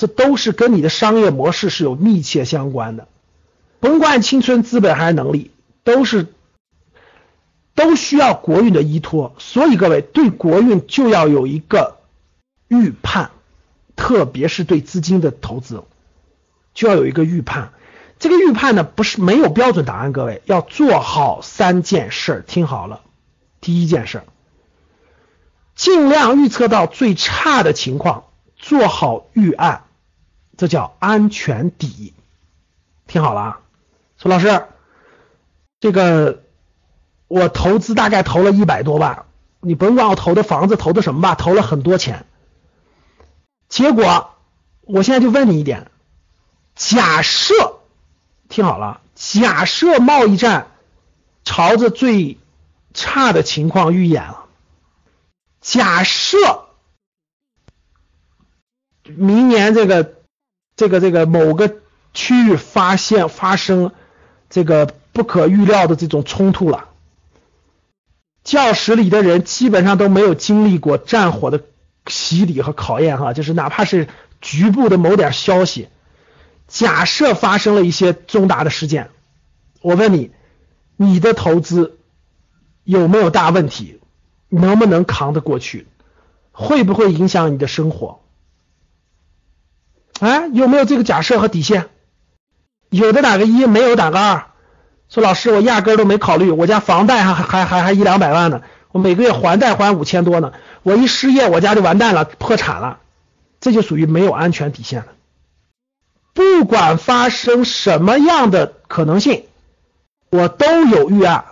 这都是跟你的商业模式是有密切相关的。甭管青春、资本还是能力，都是都需要国运的依托。所以各位对国运就要有一个预判，特别是对资金的投资，就要有一个预判。这个预判呢，不是没有标准答案，各位要做好三件事，听好了。第一件事。尽量预测到最差的情况，做好预案，这叫安全底。听好了啊，说老师，这个我投资大概投了一百多万，你甭管我投的房子投的什么吧，投了很多钱。结果我现在就问你一点，假设听好了，假设贸易战朝着最差的情况预演了。假设明年这个这个这个某个区域发现发生这个不可预料的这种冲突了，教室里的人基本上都没有经历过战火的洗礼和考验哈，就是哪怕是局部的某点消息，假设发生了一些重大的事件，我问你，你的投资有没有大问题？能不能扛得过去？会不会影响你的生活？哎，有没有这个假设和底线？有的打个一，没有打个二。说老师，我压根都没考虑，我家房贷还还还还一两百万呢，我每个月还贷还五千多呢，我一失业，我家就完蛋了，破产了，这就属于没有安全底线了。不管发生什么样的可能性，我都有预案。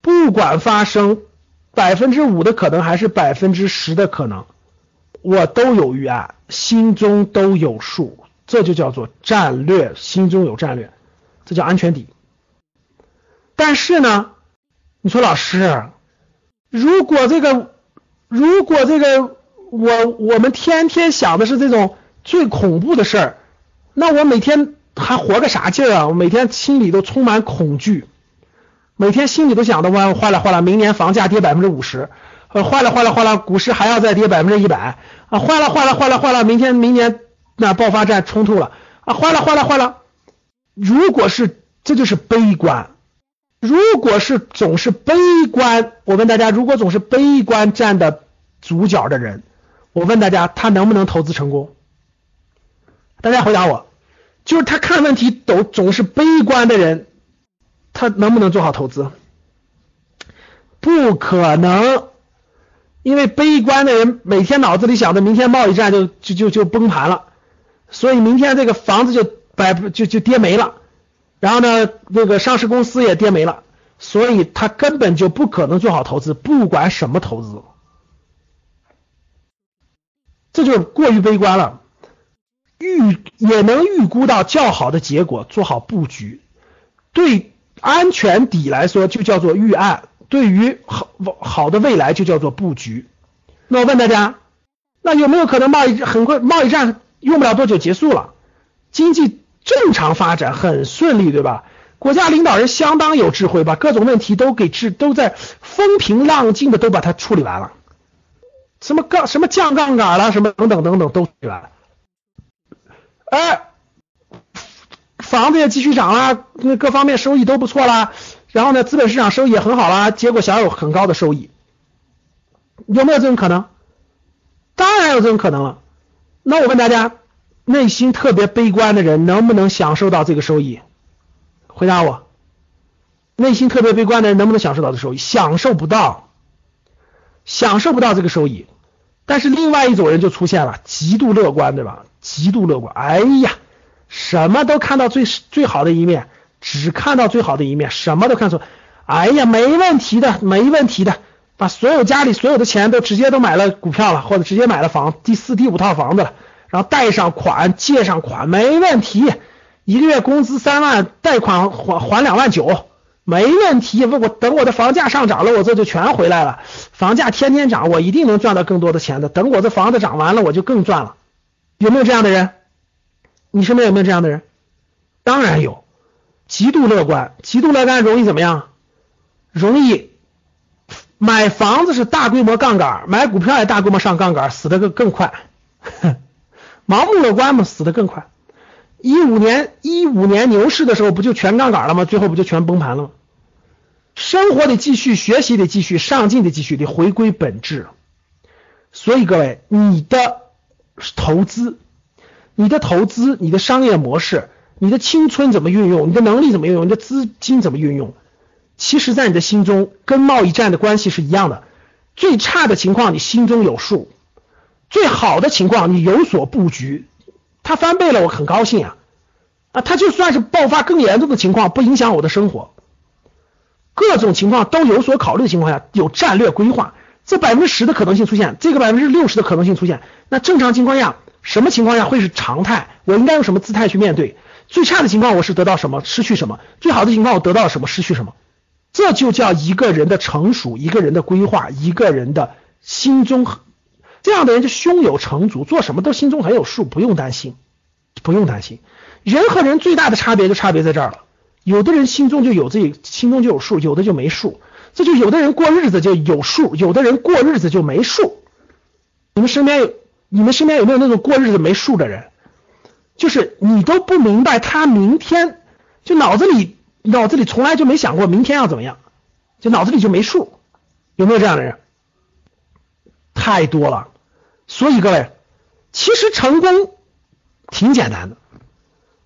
不管发生百分之五的可能还是百分之十的可能，我都有预案，心中都有数，这就叫做战略，心中有战略，这叫安全底。但是呢，你说老师，如果这个，如果这个，我我们天天想的是这种最恐怖的事儿，那我每天还活个啥劲儿啊？我每天心里都充满恐惧。每天心里都想的哇，坏了坏了，明年房价跌百分之五十，呃，坏了坏了坏了，股市还要再跌百分之一百啊，坏了坏了坏了坏了，明天明年那爆发战冲突了啊，坏了坏了坏了。如果是这就是悲观，如果是总是悲观，我问大家，如果总是悲观占的主角的人，我问大家，他能不能投资成功？大家回答我，就是他看问题都总是悲观的人。他能不能做好投资？不可能，因为悲观的人每天脑子里想着明天贸易战就就就就崩盘了，所以明天这个房子就百就就跌没了，然后呢，那个上市公司也跌没了，所以他根本就不可能做好投资，不管什么投资，这就过于悲观了。预也能预估到较好的结果，做好布局，对。安全底来说就叫做预案，对于好好的未来就叫做布局。那我问大家，那有没有可能贸易很快贸易战用不了多久结束了，经济正常发展很顺利，对吧？国家领导人相当有智慧，把各种问题都给治都在风平浪静的都把它处理完了，什么杠什么降杠杆了，什么等等等等都处理完了，哎。房子也继续涨了，那各方面收益都不错啦。然后呢，资本市场收益也很好啦，结果享有很高的收益，有没有这种可能？当然有这种可能了。那我问大家，内心特别悲观的人能不能享受到这个收益？回答我，内心特别悲观的人能不能享受到这收益？享受不到，享受不到这个收益。但是另外一种人就出现了，极度乐观，对吧？极度乐观，哎呀。什么都看到最最好的一面，只看到最好的一面，什么都看错。哎呀，没问题的，没问题的，把所有家里所有的钱都直接都买了股票了，或者直接买了房，第四、第五套房子了，然后贷上款、借上款，没问题。一个月工资三万，贷款还还两万九，没问题。我我等我的房价上涨了，我这就全回来了。房价天天涨，我一定能赚到更多的钱的。等我的房子涨完了，我就更赚了。有没有这样的人？你身边有没有这样的人？当然有，极度乐观，极度乐观容易怎么样？容易买房子是大规模杠杆，买股票也大规模上杠杆，死的更更快。盲目乐观嘛，死的更快。一五年一五年牛市的时候，不就全杠杆了吗？最后不就全崩盘了吗？生活得继续，学习得继续，上进得继续，得回归本质。所以各位，你的投资、你的投资、你的商业模式、你的青春怎么运用？你的能力怎么运用？你的资金怎么运用？其实，在你的心中，跟贸易战的关系是一样的。最差的情况，你心中有数；最好的情况，你有所布局。它翻倍了，我很高兴啊！啊，它就算是爆发更严重的情况，不影响我的生活。各种情况都有所考虑的情况下，有战略规划，这百分之十的可能性出现，这个百分之六十的可能性出现。那正常情况下，什么情况下会是常态？我应该用什么姿态去面对？最差的情况我是得到什么，失去什么？最好的情况我得到什么，失去什么？这就叫一个人的成熟，一个人的规划，一个人的心中。这样的人就胸有成竹，做什么都心中很有数，不用担心，不用担心。人和人最大的差别就差别在这儿了，有的人心中就有自己心中就有数，有的就没数。这就有的人过日子就有数，有的人过日子就没数。你们身边有你们身边有没有那种过日子没数的人？就是你都不明白他明天就脑子里脑子里从来就没想过明天要怎么样，就脑子里就没数。有没有这样的人？太多了。所以各位，其实成功挺简单的，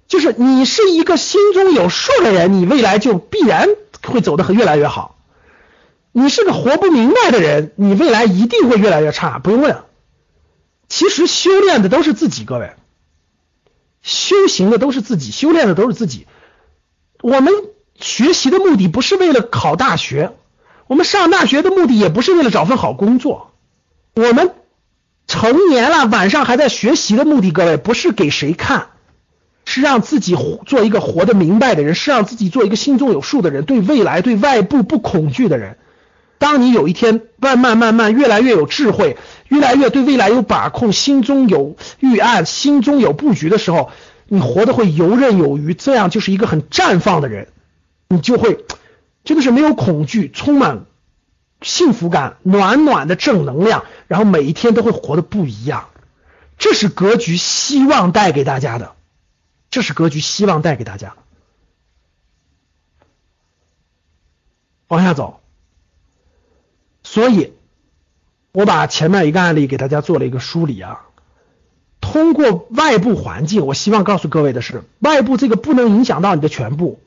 就是你是一个心中有数的人，你未来就必然会走得越来越好。你是个活不明白的人，你未来一定会越来越差。不用问，其实修炼的都是自己，各位，修行的都是自己，修炼的都是自己。我们学习的目的不是为了考大学，我们上大学的目的也不是为了找份好工作，我们。成年了，晚上还在学习的目的，各位不是给谁看，是让自己做一个活得明白的人，是让自己做一个心中有数的人，对未来、对外部不恐惧的人。当你有一天慢慢慢慢越来越有智慧，越来越对未来有把控，心中有预案，心中有布局的时候，你活得会游刃有余，这样就是一个很绽放的人，你就会真的是没有恐惧，充满。幸福感，暖暖的正能量，然后每一天都会活得不一样。这是格局，希望带给大家的。这是格局，希望带给大家。往下走。所以，我把前面一个案例给大家做了一个梳理啊。通过外部环境，我希望告诉各位的是，外部这个不能影响到你的全部，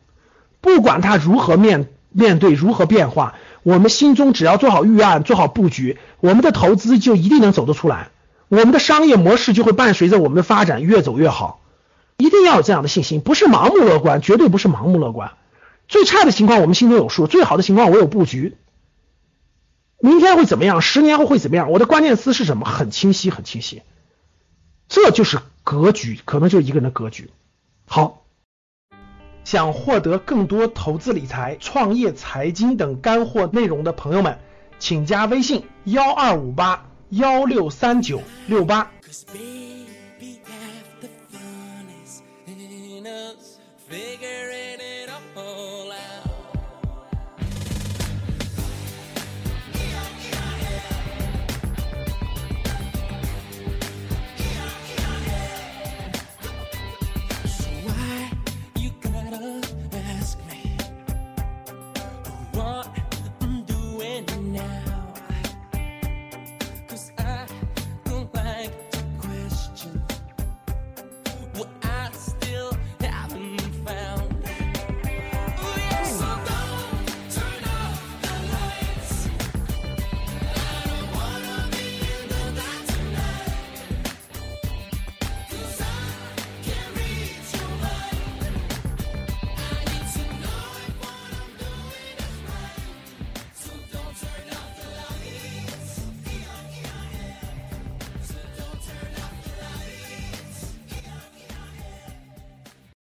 不管它如何面面对，如何变化。我们心中只要做好预案，做好布局，我们的投资就一定能走得出来，我们的商业模式就会伴随着我们的发展越走越好。一定要有这样的信心，不是盲目乐观，绝对不是盲目乐观。最差的情况我们心中有数，最好的情况我有布局。明天会怎么样？十年后会怎么样？我的关键词是什么？很清晰，很清晰。这就是格局，可能就是一个人的格局。好。想获得更多投资理财、创业财经等干货内容的朋友们，请加微信：幺二五八幺六三九六八。